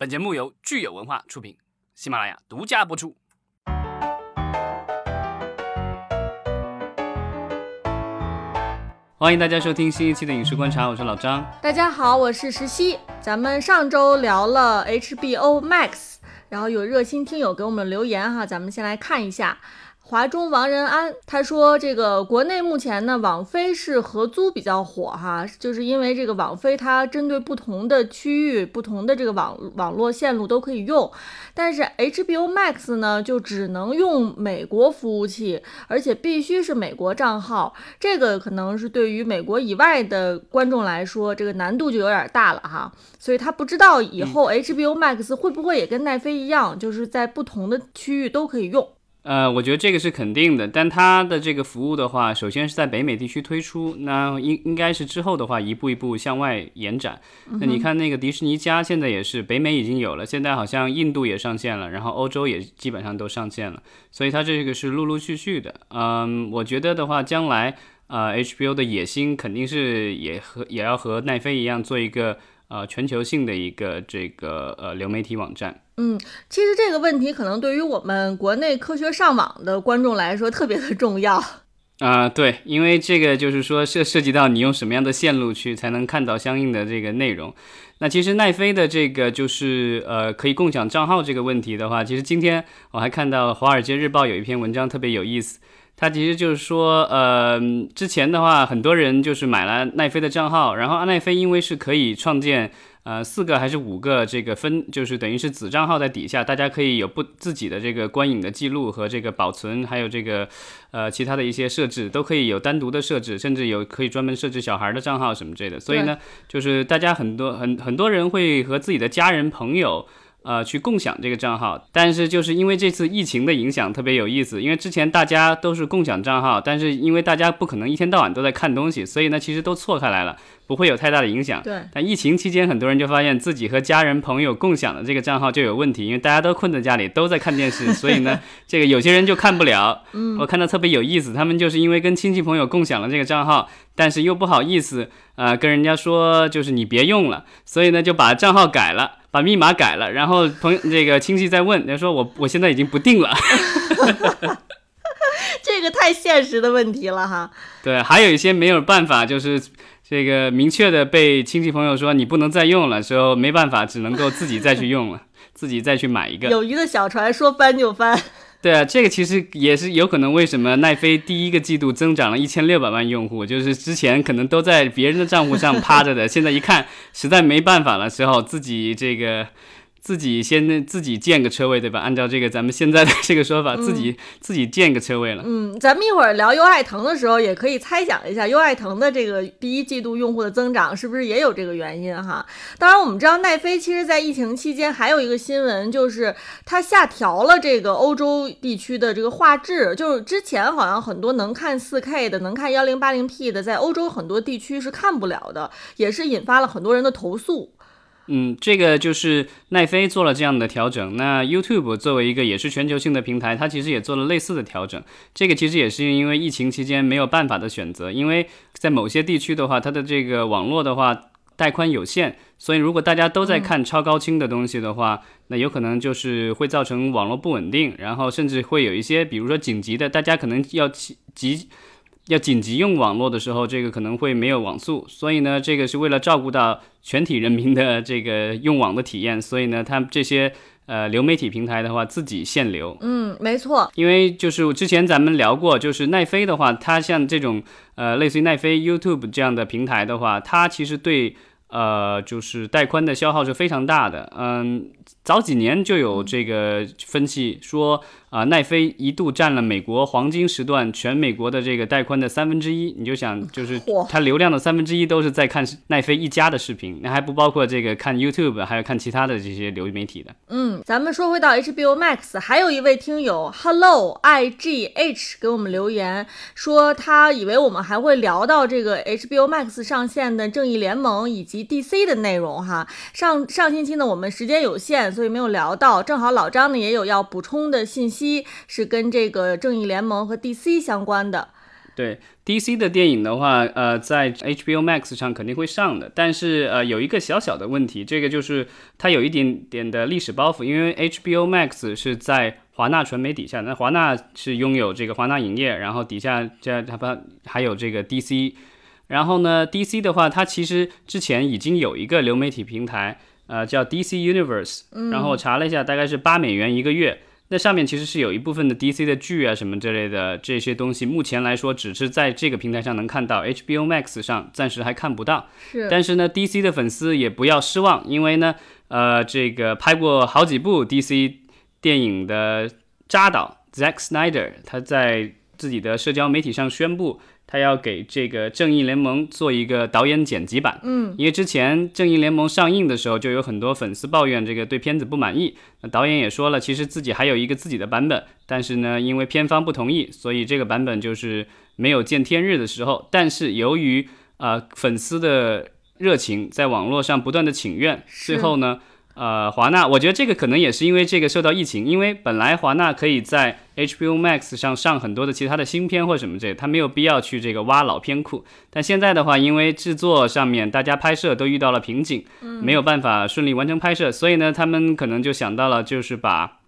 本节目由聚友文化出品，喜马拉雅独家播出。欢迎大家收听新一期的影视观察，我是老张。大家好，我是石溪。咱们上周聊了 HBO Max，然后有热心听友给我们留言哈，咱们先来看一下。华中王仁安他说：“这个国内目前呢，网飞是合租比较火哈，就是因为这个网飞它针对不同的区域、不同的这个网网络线路都可以用，但是 HBO Max 呢就只能用美国服务器，而且必须是美国账号。这个可能是对于美国以外的观众来说，这个难度就有点大了哈。所以他不知道以后 HBO Max 会不会也跟奈飞一样，就是在不同的区域都可以用。”呃，我觉得这个是肯定的，但它的这个服务的话，首先是在北美地区推出，那应应该是之后的话一步一步向外延展。那你看那个迪士尼家现在也是北美已经有了，现在好像印度也上线了，然后欧洲也基本上都上线了，所以它这个是陆陆续续的。嗯，我觉得的话，将来呃 HBO 的野心肯定是也和也要和奈飞一样做一个。呃，全球性的一个这个呃流媒体网站。嗯，其实这个问题可能对于我们国内科学上网的观众来说特别的重要。啊，对，因为这个就是说涉涉及到你用什么样的线路去才能看到相应的这个内容。那其实奈飞的这个就是呃可以共享账号这个问题的话，其实今天我还看到《华尔街日报》有一篇文章特别有意思。它其实就是说，呃，之前的话，很多人就是买了奈飞的账号，然后奈飞因为是可以创建，呃，四个还是五个这个分，就是等于是子账号在底下，大家可以有不自己的这个观影的记录和这个保存，还有这个，呃，其他的一些设置都可以有单独的设置，甚至有可以专门设置小孩的账号什么之类的。所以呢，就是大家很多很很多人会和自己的家人朋友。呃，去共享这个账号，但是就是因为这次疫情的影响特别有意思，因为之前大家都是共享账号，但是因为大家不可能一天到晚都在看东西，所以呢，其实都错开来了，不会有太大的影响。对。但疫情期间，很多人就发现自己和家人朋友共享的这个账号就有问题，因为大家都困在家里，都在看电视，所以呢，这个有些人就看不了。嗯。我看到特别有意思，他们就是因为跟亲戚朋友共享了这个账号，但是又不好意思，呃，跟人家说就是你别用了，所以呢，就把账号改了。把密码改了，然后朋友这个亲戚在问，他说我我现在已经不定了，这个太现实的问题了哈。对，还有一些没有办法，就是这个明确的被亲戚朋友说你不能再用了，之后没办法，只能够自己再去用了，自己再去买一个。友谊的小船说翻就翻。对啊，这个其实也是有可能，为什么奈飞第一个季度增长了一千六百万用户，就是之前可能都在别人的账户上趴着的，现在一看实在没办法了时候，自己这个。自己先自己建个车位，对吧？按照这个咱们现在的这个说法，自己自己建个车位了。嗯，咱们一会儿聊优爱腾的时候，也可以猜想一下优爱腾的这个第一季度用户的增长是不是也有这个原因哈？当然，我们知道奈飞其实在疫情期间还有一个新闻，就是它下调了这个欧洲地区的这个画质，就是之前好像很多能看 4K 的、能看 1080P 的，在欧洲很多地区是看不了的，也是引发了很多人的投诉。嗯，这个就是奈飞做了这样的调整。那 YouTube 作为一个也是全球性的平台，它其实也做了类似的调整。这个其实也是因为疫情期间没有办法的选择，因为在某些地区的话，它的这个网络的话带宽有限，所以如果大家都在看超高清的东西的话，那有可能就是会造成网络不稳定，然后甚至会有一些，比如说紧急的，大家可能要急。要紧急用网络的时候，这个可能会没有网速，所以呢，这个是为了照顾到全体人民的 这个用网的体验，所以呢，他们这些呃流媒体平台的话，自己限流。嗯，没错。因为就是之前咱们聊过，就是奈飞的话，它像这种呃类似于奈飞、YouTube 这样的平台的话，它其实对呃就是带宽的消耗是非常大的。嗯，早几年就有这个分析说。啊，奈飞一度占了美国黄金时段全美国的这个带宽的三分之一，你就想，就是它流量的三分之一都是在看奈飞一家的视频，那还不包括这个看 YouTube，还有看其他的这些流媒体的。嗯，咱们说回到 HBO Max，还有一位听友 Hello IGH 给我们留言说，他以为我们还会聊到这个 HBO Max 上线的正义联盟以及 DC 的内容哈。上上星期呢，我们时间有限，所以没有聊到，正好老张呢也有要补充的信息。是跟这个正义联盟和 DC 相关的。对 DC 的电影的话，呃，在 HBO Max 上肯定会上的，但是呃，有一个小小的问题，这个就是它有一点点的历史包袱，因为 HBO Max 是在华纳传媒底下，那华纳是拥有这个华纳影业，然后底下这它不还有这个 DC，然后呢，DC 的话，它其实之前已经有一个流媒体平台，呃，叫 DC Universe，然后我查了一下，大概是八美元一个月。那上面其实是有一部分的 DC 的剧啊什么之类的这些东西，目前来说只是在这个平台上能看到，HBO Max 上暂时还看不到。是，但是呢，DC 的粉丝也不要失望，因为呢，呃，这个拍过好几部 DC 电影的扎导 Zack Snyder，他在自己的社交媒体上宣布。他要给这个《正义联盟》做一个导演剪辑版，嗯，因为之前《正义联盟》上映的时候，就有很多粉丝抱怨这个对片子不满意。那导演也说了，其实自己还有一个自己的版本，但是呢，因为片方不同意，所以这个版本就是没有见天日的时候。但是由于呃粉丝的热情，在网络上不断的请愿，最后呢。呃，华纳，我觉得这个可能也是因为这个受到疫情，因为本来华纳可以在 HBO Max 上上很多的其他的新片或什么这，他没有必要去这个挖老片库。但现在的话，因为制作上面大家拍摄都遇到了瓶颈，没有办法顺利完成拍摄，所以呢，他们可能就想到了，就是把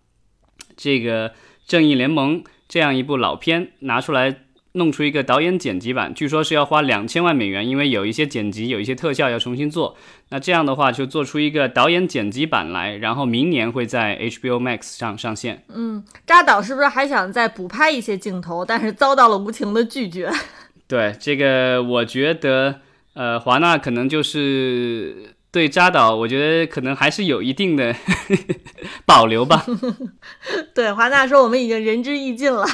这个《正义联盟》这样一部老片拿出来。弄出一个导演剪辑版，据说是要花两千万美元，因为有一些剪辑、有一些特效要重新做。那这样的话，就做出一个导演剪辑版来，然后明年会在 HBO Max 上上线。嗯，扎导是不是还想再补拍一些镜头，但是遭到了无情的拒绝？对这个，我觉得，呃，华纳可能就是对扎导，我觉得可能还是有一定的 保留吧。对，华纳说我们已经仁至义尽了。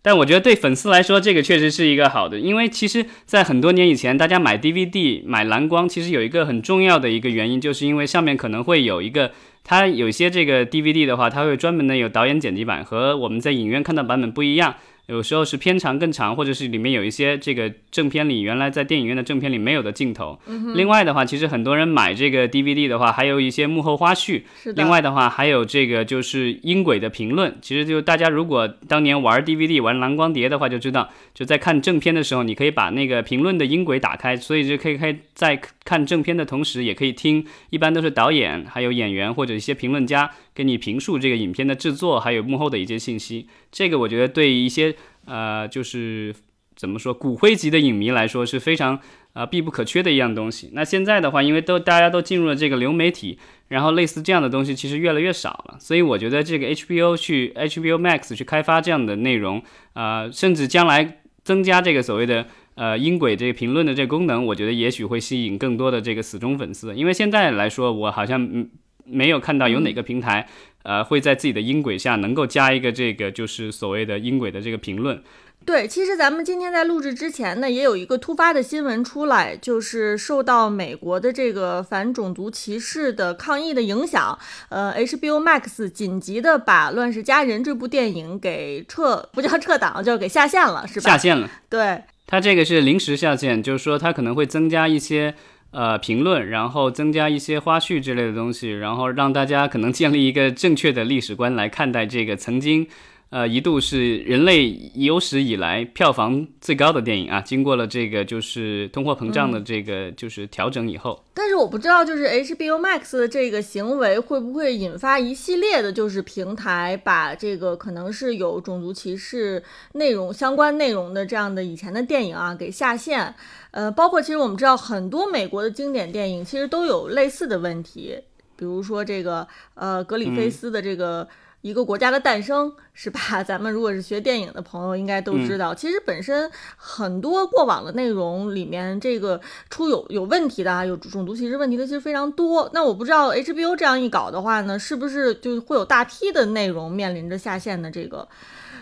但我觉得对粉丝来说，这个确实是一个好的，因为其实，在很多年以前，大家买 DVD 买蓝光，其实有一个很重要的一个原因，就是因为上面可能会有一个，它有些这个 DVD 的话，它会专门的有导演剪辑版，和我们在影院看到版本不一样。有时候是片长更长，或者是里面有一些这个正片里原来在电影院的正片里没有的镜头。另外的话，其实很多人买这个 DVD 的话，还有一些幕后花絮。另外的话，还有这个就是音轨的评论。其实就大家如果当年玩 DVD 玩蓝光碟的话，就知道就在看正片的时候，你可以把那个评论的音轨打开，所以就可以可以在看正片的同时，也可以听。一般都是导演、还有演员或者一些评论家。给你评述这个影片的制作，还有幕后的一些信息，这个我觉得对一些呃，就是怎么说骨灰级的影迷来说是非常呃必不可缺的一样东西。那现在的话，因为都大家都进入了这个流媒体，然后类似这样的东西其实越来越少了，所以我觉得这个 HBO 去 HBO Max 去开发这样的内容，呃，甚至将来增加这个所谓的呃音轨这个评论的这个功能，我觉得也许会吸引更多的这个死忠粉丝。因为现在来说，我好像嗯。没有看到有哪个平台，呃，会在自己的音轨下能够加一个这个，就是所谓的音轨的这个评论。对，其实咱们今天在录制之前呢，也有一个突发的新闻出来，就是受到美国的这个反种族歧视的抗议的影响，呃，HBO Max 紧急的把《乱世佳人》这部电影给撤，不叫撤档，就给下线了，是吧？下线了。对，它这个是临时下线，就是说它可能会增加一些。呃，评论，然后增加一些花絮之类的东西，然后让大家可能建立一个正确的历史观来看待这个曾经。呃，一度是人类有史以来票房最高的电影啊！经过了这个就是通货膨胀的这个就是调整以后，但是我不知道，就是 HBO Max 的这个行为会不会引发一系列的，就是平台把这个可能是有种族歧视内容相关内容的这样的以前的电影啊给下线。呃，包括其实我们知道很多美国的经典电影其实都有类似的问题，比如说这个呃格里菲斯的这个。一个国家的诞生，是吧？咱们如果是学电影的朋友，应该都知道，其实本身很多过往的内容里面，这个出有有问题的啊，有种族歧视问题的其实非常多。那我不知道 HBO 这样一搞的话呢，是不是就会有大批的内容面临着下线的这个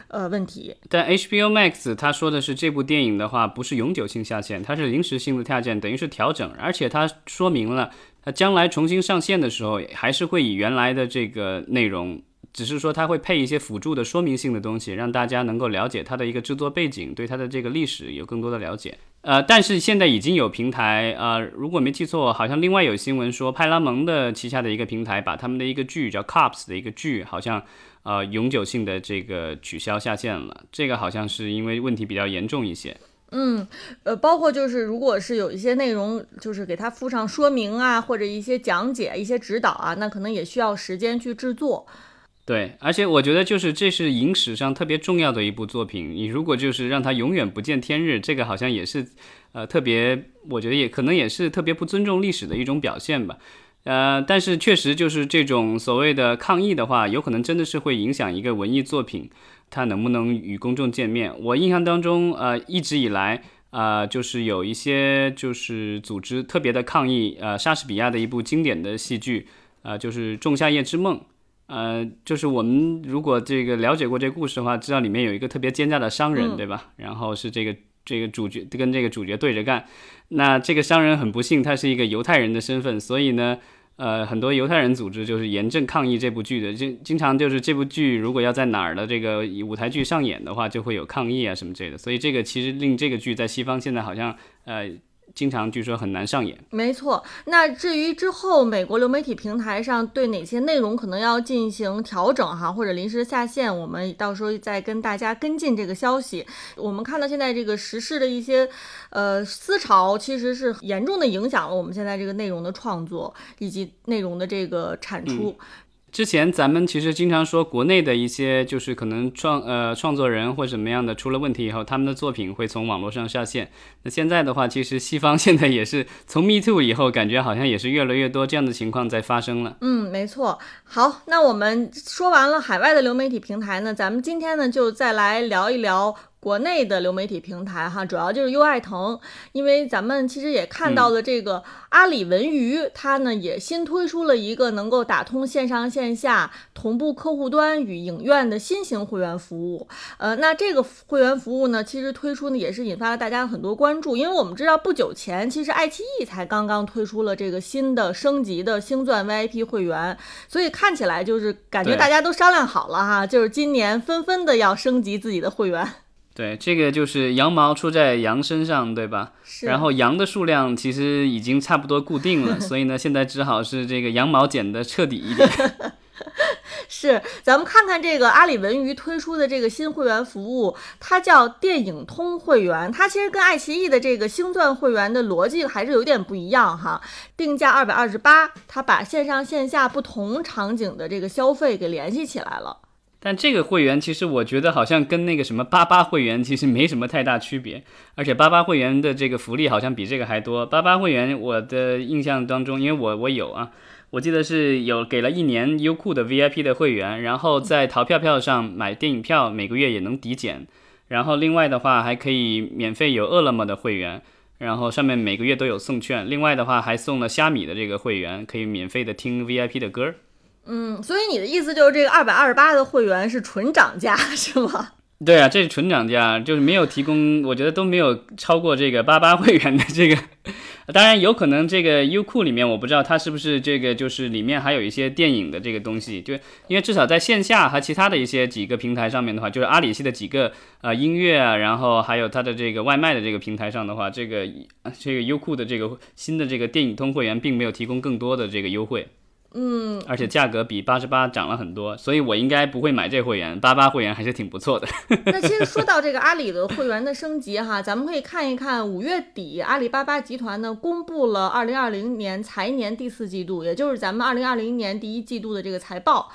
呃问题？但 HBO Max 他说的是这部电影的话，不是永久性下线，它是临时性的下线，等于是调整，而且它说明了，它将来重新上线的时候，还是会以原来的这个内容。只是说它会配一些辅助的说明性的东西，让大家能够了解它的一个制作背景，对它的这个历史有更多的了解。呃，但是现在已经有平台，呃，如果没记错，好像另外有新闻说，派拉蒙的旗下的一个平台把他们的一个剧叫《Cops》的一个剧，好像呃永久性的这个取消下线了。这个好像是因为问题比较严重一些。嗯，呃，包括就是如果是有一些内容，就是给他附上说明啊，或者一些讲解、一些指导啊，那可能也需要时间去制作。对，而且我觉得就是这是影史上特别重要的一部作品。你如果就是让它永远不见天日，这个好像也是，呃，特别，我觉得也可能也是特别不尊重历史的一种表现吧。呃，但是确实就是这种所谓的抗议的话，有可能真的是会影响一个文艺作品它能不能与公众见面。我印象当中，呃，一直以来，呃，就是有一些就是组织特别的抗议，呃，莎士比亚的一部经典的戏剧，呃，就是《仲夏夜之梦》。呃，就是我们如果这个了解过这个故事的话，知道里面有一个特别奸诈的商人，对吧？然后是这个这个主角跟这个主角对着干。那这个商人很不幸，他是一个犹太人的身份，所以呢，呃，很多犹太人组织就是严正抗议这部剧的，经经常就是这部剧如果要在哪儿的这个舞台剧上演的话，就会有抗议啊什么之类的。所以这个其实令这个剧在西方现在好像呃。经常据说很难上演，没错。那至于之后美国流媒体平台上对哪些内容可能要进行调整哈，或者临时下线，我们到时候再跟大家跟进这个消息。我们看到现在这个时事的一些呃思潮，其实是严重的影响了我们现在这个内容的创作以及内容的这个产出。之前咱们其实经常说，国内的一些就是可能创呃创作人或者什么样的出了问题以后，他们的作品会从网络上下线。那现在的话，其实西方现在也是从 Me Too 以后，感觉好像也是越来越多这样的情况在发生了。嗯，没错。好，那我们说完了海外的流媒体平台呢，咱们今天呢就再来聊一聊。国内的流媒体平台哈，主要就是优爱腾，因为咱们其实也看到了这个阿里文娱，它呢也新推出了一个能够打通线上线下同步客户端与影院的新型会员服务。呃，那这个会员服务呢，其实推出呢也是引发了大家很多关注，因为我们知道不久前其实爱奇艺才刚刚推出了这个新的升级的星钻 VIP 会员，所以看起来就是感觉大家都商量好了哈，就是今年纷纷的要升级自己的会员。对，这个就是羊毛出在羊身上，对吧？是。然后羊的数量其实已经差不多固定了，所以呢，现在只好是这个羊毛剪得彻底一点。是，咱们看看这个阿里文娱推出的这个新会员服务，它叫电影通会员。它其实跟爱奇艺的这个星钻会员的逻辑还是有点不一样哈。定价二百二十八，它把线上线下不同场景的这个消费给联系起来了。但这个会员其实我觉得好像跟那个什么八八会员其实没什么太大区别，而且八八会员的这个福利好像比这个还多。八八会员我的印象当中，因为我我有啊，我记得是有给了一年优酷的 VIP 的会员，然后在淘票票上买电影票每个月也能抵减，然后另外的话还可以免费有饿了么的会员，然后上面每个月都有送券，另外的话还送了虾米的这个会员，可以免费的听 VIP 的歌。嗯，所以你的意思就是这个二百二十八的会员是纯涨价是吗？对啊，这是纯涨价，就是没有提供，我觉得都没有超过这个八八会员的这个。当然有可能这个优酷里面我不知道它是不是这个就是里面还有一些电影的这个东西，就因为至少在线下和其他的一些几个平台上面的话，就是阿里系的几个呃音乐啊，然后还有它的这个外卖的这个平台上的话，这个这个优酷的这个新的这个电影通会员并没有提供更多的这个优惠。嗯，而且价格比八十八涨了很多，所以我应该不会买这会员。八八会员还是挺不错的。那其实说到这个阿里的会员的升级哈，咱们可以看一看五月底阿里巴巴集团呢公布了二零二零年财年第四季度，也就是咱们二零二零年第一季度的这个财报。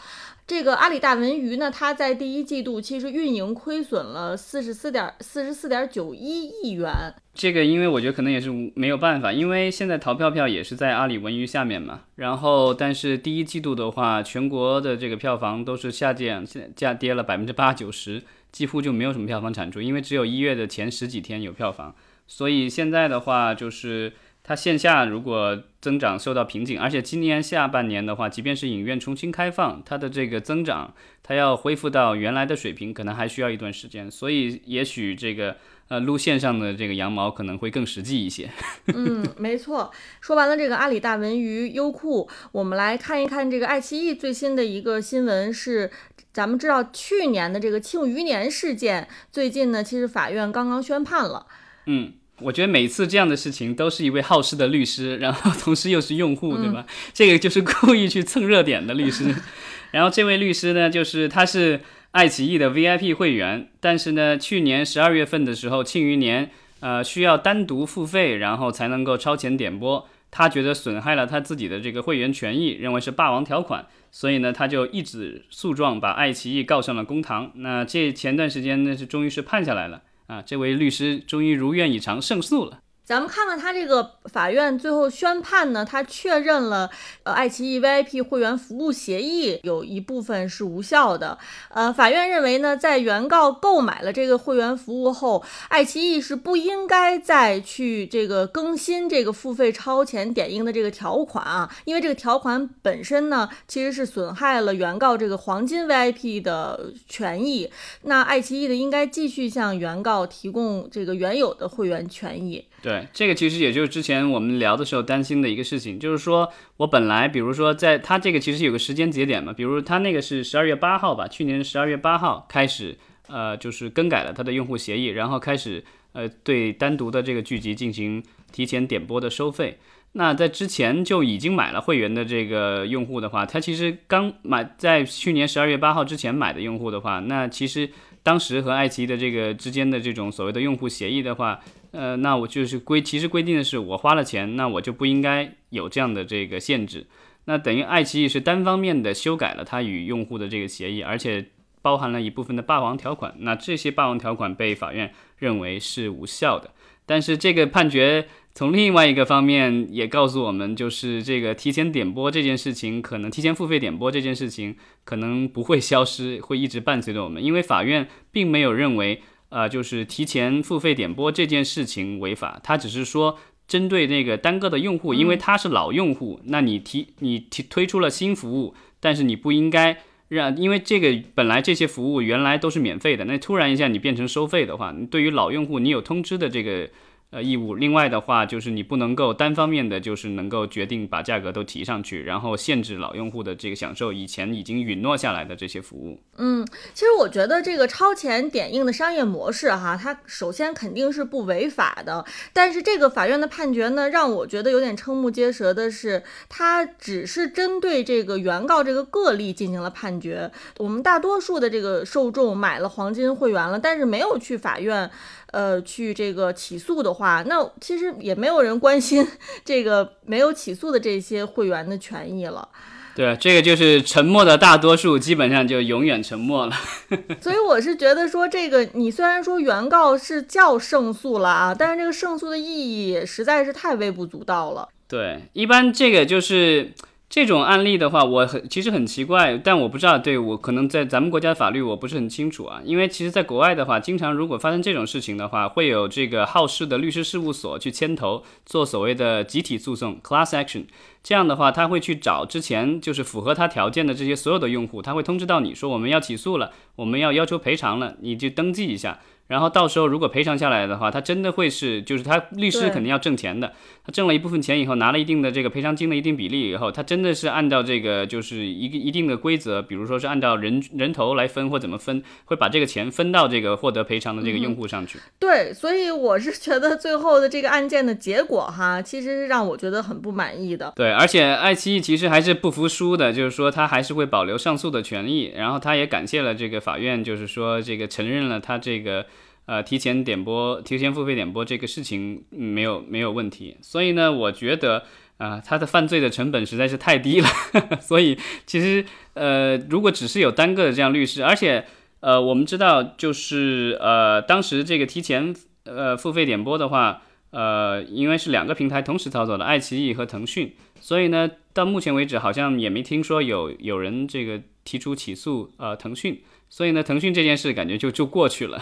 这个阿里大文娱呢，它在第一季度其实运营亏损了四十四点四十四点九一亿元。这个因为我觉得可能也是没有办法，因为现在淘票票也是在阿里文娱下面嘛。然后，但是第一季度的话，全国的这个票房都是下降，下跌了百分之八九十，几乎就没有什么票房产出，因为只有一月的前十几天有票房。所以现在的话就是。它线下如果增长受到瓶颈，而且今年下半年的话，即便是影院重新开放，它的这个增长，它要恢复到原来的水平，可能还需要一段时间。所以，也许这个呃，路线上的这个羊毛可能会更实际一些。嗯，没错。说完了这个阿里大文娱、优酷，我们来看一看这个爱奇艺最新的一个新闻是，咱们知道去年的这个庆余年事件，最近呢，其实法院刚刚宣判了。嗯。我觉得每次这样的事情都是一位好事的律师，然后同时又是用户，对吧？这个就是故意去蹭热点的律师。然后这位律师呢，就是他是爱奇艺的 VIP 会员，但是呢，去年十二月份的时候，庆余年，呃，需要单独付费，然后才能够超前点播。他觉得损害了他自己的这个会员权益，认为是霸王条款，所以呢，他就一纸诉状把爱奇艺告上了公堂。那这前段时间呢，是终于是判下来了啊，这位律师终于如愿以偿胜诉了。咱们看看他这个法院最后宣判呢，他确认了，呃，爱奇艺 VIP 会员服务协议有一部分是无效的。呃，法院认为呢，在原告购买了这个会员服务后，爱奇艺是不应该再去这个更新这个付费超前点映的这个条款啊，因为这个条款本身呢，其实是损害了原告这个黄金 VIP 的权益。那爱奇艺的应该继续向原告提供这个原有的会员权益。对，这个其实也就是之前我们聊的时候担心的一个事情，就是说我本来，比如说在它这个其实有个时间节点嘛，比如它那个是十二月八号吧，去年十二月八号开始，呃，就是更改了它的用户协议，然后开始呃对单独的这个剧集进行提前点播的收费。那在之前就已经买了会员的这个用户的话，他其实刚买在去年十二月八号之前买的用户的话，那其实当时和爱奇艺的这个之间的这种所谓的用户协议的话。呃，那我就是规，其实规定的是我花了钱，那我就不应该有这样的这个限制。那等于爱奇艺是单方面的修改了它与用户的这个协议，而且包含了一部分的霸王条款。那这些霸王条款被法院认为是无效的。但是这个判决从另外一个方面也告诉我们，就是这个提前点播这件事情，可能提前付费点播这件事情可能不会消失，会一直伴随着我们，因为法院并没有认为。呃，就是提前付费点播这件事情违法，他只是说针对那个单个的用户，因为他是老用户，那你提你提推出了新服务，但是你不应该让，因为这个本来这些服务原来都是免费的，那突然一下你变成收费的话，对于老用户你有通知的这个。呃，义务。另外的话，就是你不能够单方面的，就是能够决定把价格都提上去，然后限制老用户的这个享受以前已经允诺下来的这些服务。嗯，其实我觉得这个超前点映的商业模式哈，它首先肯定是不违法的。但是这个法院的判决呢，让我觉得有点瞠目结舌的是，它只是针对这个原告这个个例进行了判决。我们大多数的这个受众买了黄金会员了，但是没有去法院。呃，去这个起诉的话，那其实也没有人关心 这个没有起诉的这些会员的权益了。对，这个就是沉默的大多数，基本上就永远沉默了。所以我是觉得说，这个你虽然说原告是叫胜诉了啊，但是这个胜诉的意义实在是太微不足道了。对，一般这个就是。这种案例的话，我很其实很奇怪，但我不知道，对我可能在咱们国家的法律我不是很清楚啊。因为其实，在国外的话，经常如果发生这种事情的话，会有这个好事的律师事务所去牵头做所谓的集体诉讼 （class action）。这样的话，他会去找之前就是符合他条件的这些所有的用户，他会通知到你说我们要起诉了，我们要要求赔偿了，你就登记一下。然后到时候如果赔偿下来的话，他真的会是，就是他律师肯定要挣钱的。他挣了一部分钱以后，拿了一定的这个赔偿金的一定比例以后，他真的是按照这个就是一个一定的规则，比如说是按照人人头来分或怎么分，会把这个钱分到这个获得赔偿的这个用户上去。对，所以我是觉得最后的这个案件的结果哈，其实是让我觉得很不满意的。对，而且爱奇艺其实还是不服输的，就是说他还是会保留上诉的权利，然后他也感谢了这个法院，就是说这个承认了他这个。呃，提前点播、提前付费点播这个事情没有没有问题，所以呢，我觉得啊，他的犯罪的成本实在是太低了，所以其实呃，如果只是有单个的这样律师，而且呃，我们知道就是呃，当时这个提前呃付费点播的话，呃，因为是两个平台同时操作的，爱奇艺和腾讯，所以呢，到目前为止好像也没听说有有人这个提出起诉呃腾讯，所以呢，腾讯这件事感觉就就过去了。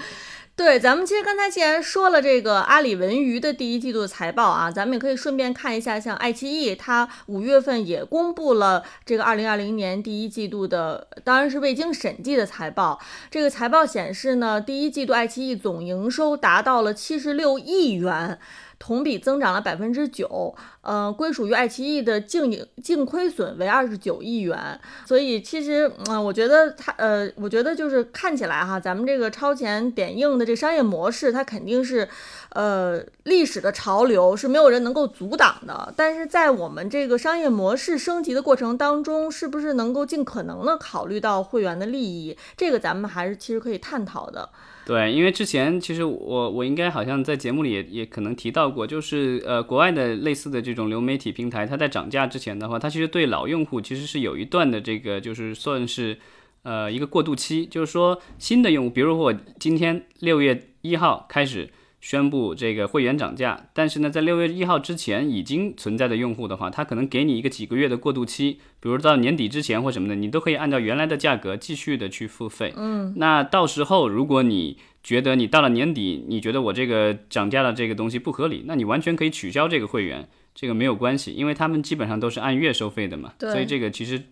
对，咱们其实刚才既然说了这个阿里文娱的第一季度的财报啊，咱们也可以顺便看一下，像爱奇艺，它五月份也公布了这个二零二零年第一季度的，当然是未经审计的财报。这个财报显示呢，第一季度爱奇艺总营收达到了七十六亿元。同比增长了百分之九，呃，归属于爱奇艺的净盈净亏损为二十九亿元。所以其实，嗯，我觉得它，呃，我觉得就是看起来哈，咱们这个超前点映的这商业模式，它肯定是，呃，历史的潮流是没有人能够阻挡的。但是在我们这个商业模式升级的过程当中，是不是能够尽可能的考虑到会员的利益？这个咱们还是其实可以探讨的。对，因为之前其实我我应该好像在节目里也也可能提到过，就是呃国外的类似的这种流媒体平台，它在涨价之前的话，它其实对老用户其实是有一段的这个就是算是呃一个过渡期，就是说新的用户，比如我今天六月一号开始。宣布这个会员涨价，但是呢，在六月一号之前已经存在的用户的话，他可能给你一个几个月的过渡期，比如到年底之前或什么的，你都可以按照原来的价格继续的去付费。嗯，那到时候如果你觉得你到了年底，你觉得我这个涨价的这个东西不合理，那你完全可以取消这个会员，这个没有关系，因为他们基本上都是按月收费的嘛，所以这个其实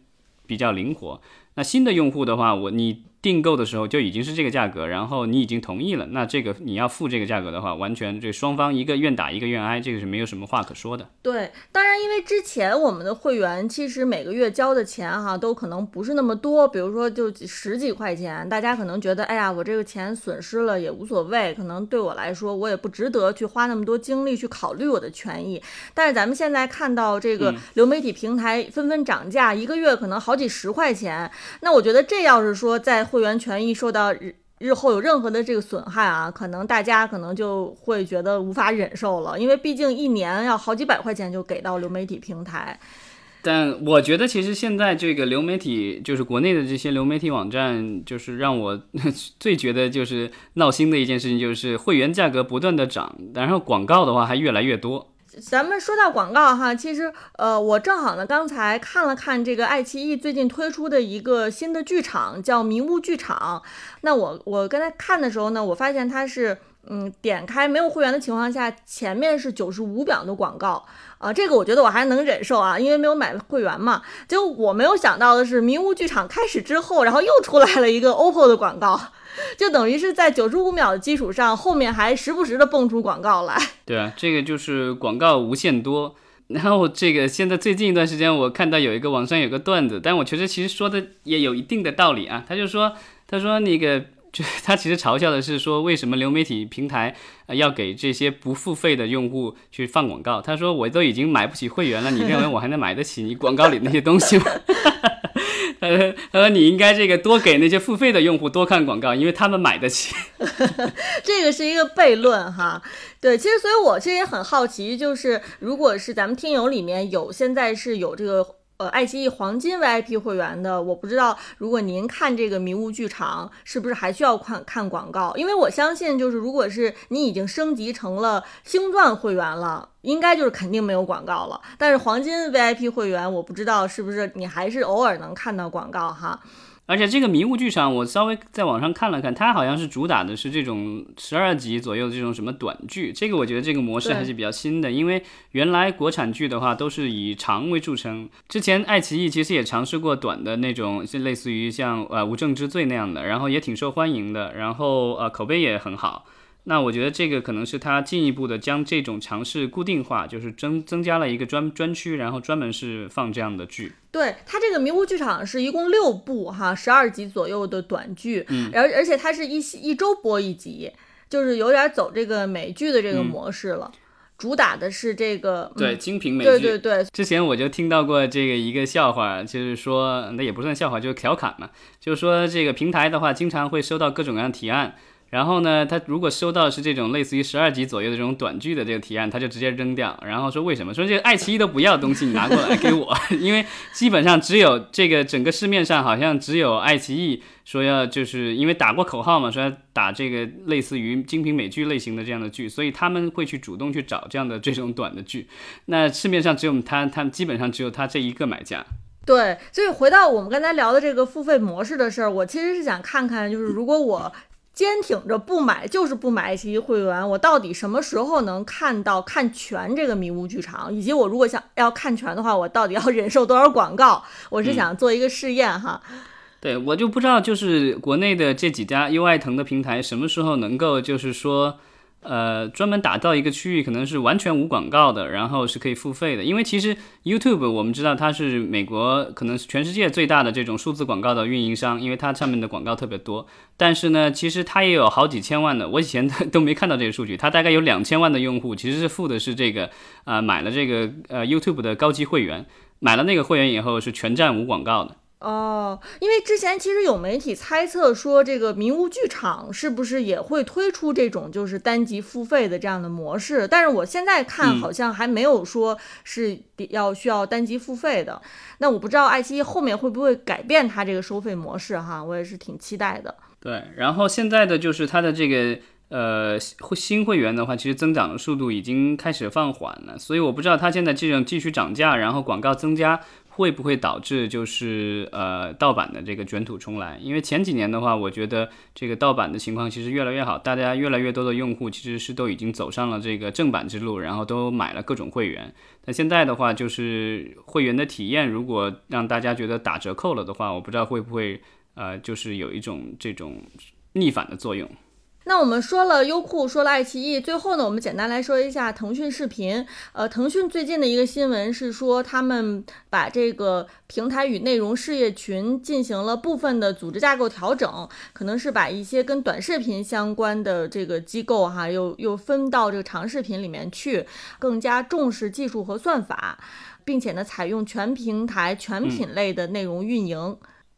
比较灵活。那新的用户的话，我你。订购的时候就已经是这个价格，然后你已经同意了，那这个你要付这个价格的话，完全这双方一个愿打一个愿挨，这个是没有什么话可说的。对，当然因为之前我们的会员其实每个月交的钱哈都可能不是那么多，比如说就十几块钱，大家可能觉得哎呀我这个钱损失了也无所谓，可能对我来说我也不值得去花那么多精力去考虑我的权益。但是咱们现在看到这个流媒体平台纷纷涨价，一个月可能好几十块钱，那我觉得这要是说在会员权益受到日日后有任何的这个损害啊，可能大家可能就会觉得无法忍受了，因为毕竟一年要好几百块钱就给到流媒体平台。但我觉得其实现在这个流媒体，就是国内的这些流媒体网站，就是让我 最觉得就是闹心的一件事情，就是会员价格不断的涨，然后广告的话还越来越多。咱们说到广告哈，其实呃，我正好呢，刚才看了看这个爱奇艺最近推出的一个新的剧场，叫迷雾剧场。那我我刚才看的时候呢，我发现它是嗯，点开没有会员的情况下，前面是九十五秒的广告啊，这个我觉得我还能忍受啊，因为没有买会员嘛。就我没有想到的是，迷雾剧场开始之后，然后又出来了一个 OPPO 的广告。就等于是在九十五秒的基础上，后面还时不时的蹦出广告来。对啊，这个就是广告无限多。然后这个现在最近一段时间，我看到有一个网上有个段子，但我觉得其实说的也有一定的道理啊。他就说，他说那个。就 他其实嘲笑的是说，为什么流媒体平台要给这些不付费的用户去放广告？他说我都已经买不起会员了，你认为我还能买得起你广告里那些东西吗？他说他说你应该这个多给那些付费的用户多看广告，因为他们买得起。这个是一个悖论哈。对，其实所以我其实也很好奇，就是如果是咱们听友里面有现在是有这个。爱奇艺黄金 VIP 会员的，我不知道，如果您看这个迷雾剧场，是不是还需要看看广告？因为我相信，就是如果是你已经升级成了星钻会员了，应该就是肯定没有广告了。但是黄金 VIP 会员，我不知道是不是你还是偶尔能看到广告哈。而且这个迷雾剧场，我稍微在网上看了看，它好像是主打的是这种十二集左右的这种什么短剧。这个我觉得这个模式还是比较新的，因为原来国产剧的话都是以长为著称。之前爱奇艺其实也尝试过短的那种，就类似于像呃无证之罪那样的，然后也挺受欢迎的，然后呃口碑也很好。那我觉得这个可能是他进一步的将这种尝试固定化，就是增增加了一个专专区，然后专门是放这样的剧。对它这个迷雾剧场是一共六部哈，十二集左右的短剧，嗯，而而且它是一一周播一集，就是有点走这个美剧的这个模式了。主打的是这个对精品美剧。对对对，之前我就听到过这个一个笑话，就是说那也不算笑话，就是调侃嘛，就是说这个平台的话，经常会收到各种各样提案。然后呢，他如果收到是这种类似于十二集左右的这种短剧的这个提案，他就直接扔掉。然后说为什么？说这个爱奇艺都不要的东西，你拿过来给我，因为基本上只有这个整个市面上好像只有爱奇艺说要就是因为打过口号嘛，说要打这个类似于精品美剧类型的这样的剧，所以他们会去主动去找这样的这种短的剧。那市面上只有他，他基本上只有他这一个买家。对，所以回到我们刚才聊的这个付费模式的事儿，我其实是想看看，就是如果我。坚挺着不买，就是不买爱奇艺会员。我到底什么时候能看到看全这个迷雾剧场？以及我如果想要看全的话，我到底要忍受多少广告？我是想做一个试验哈。对我就不知道，就是国内的这几家优爱腾的平台什么时候能够，就是说。呃，专门打造一个区域，可能是完全无广告的，然后是可以付费的。因为其实 YouTube 我们知道它是美国可能是全世界最大的这种数字广告的运营商，因为它上面的广告特别多。但是呢，其实它也有好几千万的，我以前都没看到这个数据。它大概有两千万的用户，其实是付的是这个啊，买了这个呃 YouTube 的高级会员，买了那个会员以后是全站无广告的。哦，因为之前其实有媒体猜测说，这个迷雾剧场是不是也会推出这种就是单集付费的这样的模式？但是我现在看好像还没有说是要需要单集付费的。那我不知道爱奇艺后面会不会改变它这个收费模式哈，我也是挺期待的。对，然后现在的就是它的这个呃新会员的话，其实增长的速度已经开始放缓了，所以我不知道它现在这种继续涨价，然后广告增加。会不会导致就是呃盗版的这个卷土重来？因为前几年的话，我觉得这个盗版的情况其实越来越好，大家越来越多的用户其实是都已经走上了这个正版之路，然后都买了各种会员。但现在的话，就是会员的体验如果让大家觉得打折扣了的话，我不知道会不会呃就是有一种这种逆反的作用。那我们说了优酷，说了爱奇艺，最后呢，我们简单来说一下腾讯视频。呃，腾讯最近的一个新闻是说，他们把这个平台与内容事业群进行了部分的组织架构调整，可能是把一些跟短视频相关的这个机构哈，又又分到这个长视频里面去，更加重视技术和算法，并且呢，采用全平台全品类的内容运营。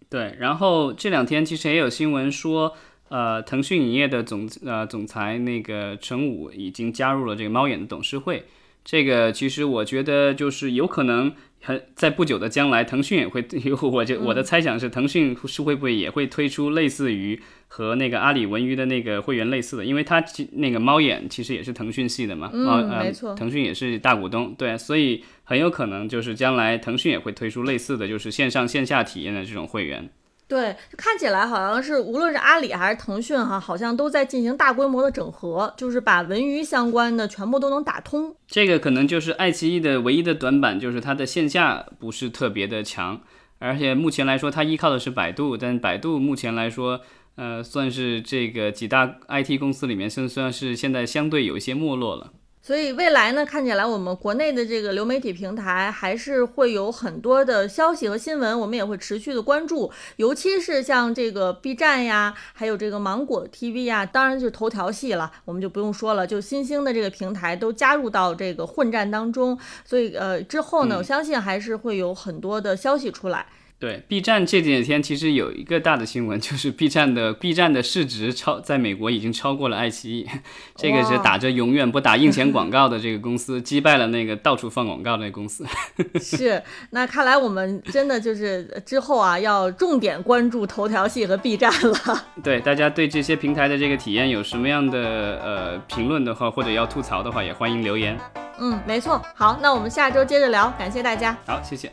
对，然后这两天其实也有新闻说。呃，腾讯影业的总呃总裁那个陈武已经加入了这个猫眼的董事会。这个其实我觉得就是有可能，很在不久的将来，腾讯也会，我就我的猜想是，腾讯是会不会也会推出类似于和那个阿里文娱的那个会员类似的，因为它其那个猫眼其实也是腾讯系的嘛，嗯，没错，腾讯也是大股东，对，所以很有可能就是将来腾讯也会推出类似的就是线上线下体验的这种会员。对，看起来好像是无论是阿里还是腾讯哈，好像都在进行大规模的整合，就是把文娱相关的全部都能打通。这个可能就是爱奇艺的唯一的短板，就是它的线下不是特别的强，而且目前来说它依靠的是百度，但百度目前来说，呃，算是这个几大 IT 公司里面算算是现在相对有一些没落了。所以未来呢，看起来我们国内的这个流媒体平台还是会有很多的消息和新闻，我们也会持续的关注。尤其是像这个 B 站呀，还有这个芒果 TV 呀，当然就是头条系了，我们就不用说了。就新兴的这个平台都加入到这个混战当中，所以呃之后呢，我相信还是会有很多的消息出来。对，B 站这几天其实有一个大的新闻，就是 B 站的 B 站的市值超在美国已经超过了爱奇艺，这个是打着永远不打印钱广 告的这个公司击败了那个到处放广告的公司。是，那看来我们真的就是之后啊要重点关注头条系和 B 站了。对，大家对这些平台的这个体验有什么样的呃评论的话，或者要吐槽的话，也欢迎留言。嗯，没错。好，那我们下周接着聊，感谢大家。好，谢谢。